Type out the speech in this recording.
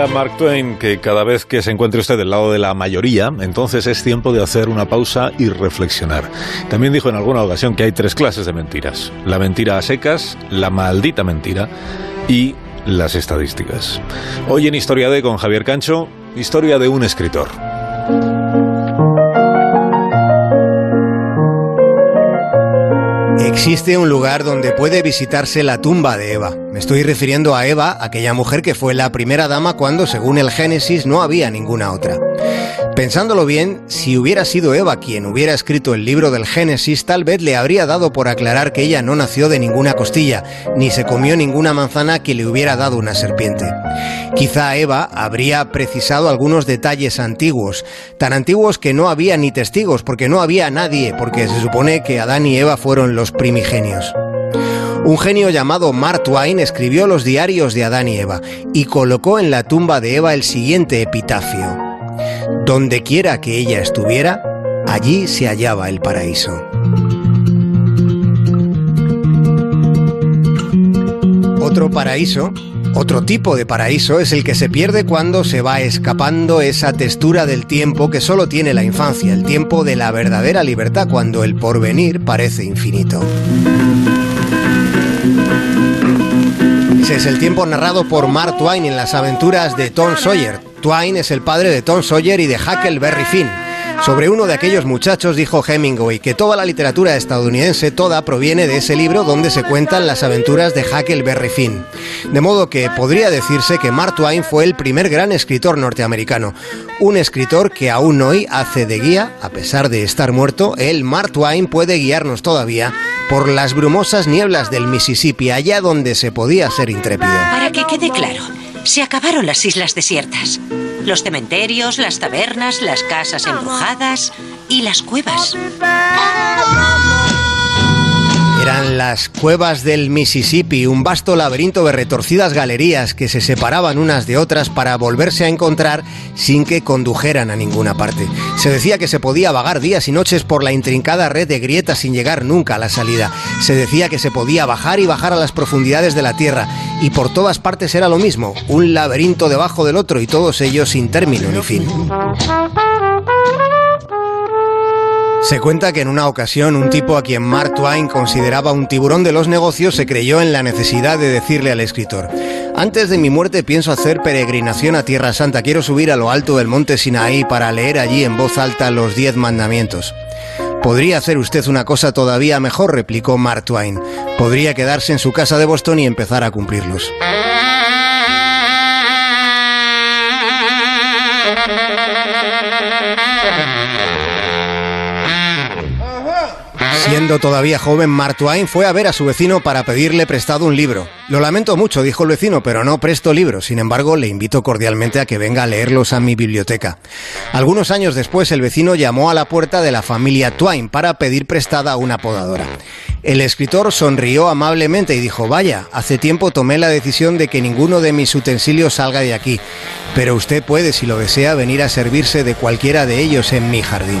Decía Mark Twain que cada vez que se encuentre usted del lado de la mayoría, entonces es tiempo de hacer una pausa y reflexionar. También dijo en alguna ocasión que hay tres clases de mentiras. La mentira a secas, la maldita mentira y las estadísticas. Hoy en Historia de con Javier Cancho, historia de un escritor. Existe un lugar donde puede visitarse la tumba de Eva. Me estoy refiriendo a Eva, aquella mujer que fue la primera dama cuando, según el Génesis, no había ninguna otra. Pensándolo bien, si hubiera sido Eva quien hubiera escrito el libro del Génesis, tal vez le habría dado por aclarar que ella no nació de ninguna costilla, ni se comió ninguna manzana que le hubiera dado una serpiente. Quizá Eva habría precisado algunos detalles antiguos, tan antiguos que no había ni testigos, porque no había nadie, porque se supone que Adán y Eva fueron los primigenios. Un genio llamado Mark Twain escribió los diarios de Adán y Eva y colocó en la tumba de Eva el siguiente epitafio. Donde quiera que ella estuviera, allí se hallaba el paraíso. Otro paraíso, otro tipo de paraíso, es el que se pierde cuando se va escapando esa textura del tiempo que solo tiene la infancia, el tiempo de la verdadera libertad, cuando el porvenir parece infinito. Ese es el tiempo narrado por Mark Twain en las aventuras de Tom Sawyer, Twain es el padre de Tom Sawyer y de Huckleberry Finn. Sobre uno de aquellos muchachos dijo Hemingway que toda la literatura estadounidense toda proviene de ese libro donde se cuentan las aventuras de Huckleberry Finn. De modo que podría decirse que Mark Twain fue el primer gran escritor norteamericano. Un escritor que aún hoy hace de guía, a pesar de estar muerto, él, Mark Twain, puede guiarnos todavía por las brumosas nieblas del Mississippi, allá donde se podía ser intrépido. Para que quede claro. Se acabaron las islas desiertas. Los cementerios, las tabernas, las casas embrujadas y las cuevas. Las cuevas del Mississippi, un vasto laberinto de retorcidas galerías que se separaban unas de otras para volverse a encontrar sin que condujeran a ninguna parte. Se decía que se podía vagar días y noches por la intrincada red de grietas sin llegar nunca a la salida. Se decía que se podía bajar y bajar a las profundidades de la tierra y por todas partes era lo mismo, un laberinto debajo del otro y todos ellos sin término ni fin. Se cuenta que en una ocasión un tipo a quien Mark Twain consideraba un tiburón de los negocios se creyó en la necesidad de decirle al escritor, antes de mi muerte pienso hacer peregrinación a Tierra Santa, quiero subir a lo alto del monte Sinaí para leer allí en voz alta los diez mandamientos. Podría hacer usted una cosa todavía mejor, replicó Mark Twain. Podría quedarse en su casa de Boston y empezar a cumplirlos. Siendo todavía joven, Mark Twain fue a ver a su vecino para pedirle prestado un libro. Lo lamento mucho, dijo el vecino, pero no presto libros. Sin embargo, le invito cordialmente a que venga a leerlos a mi biblioteca. Algunos años después, el vecino llamó a la puerta de la familia Twain para pedir prestada una podadora. El escritor sonrió amablemente y dijo, vaya, hace tiempo tomé la decisión de que ninguno de mis utensilios salga de aquí, pero usted puede, si lo desea, venir a servirse de cualquiera de ellos en mi jardín.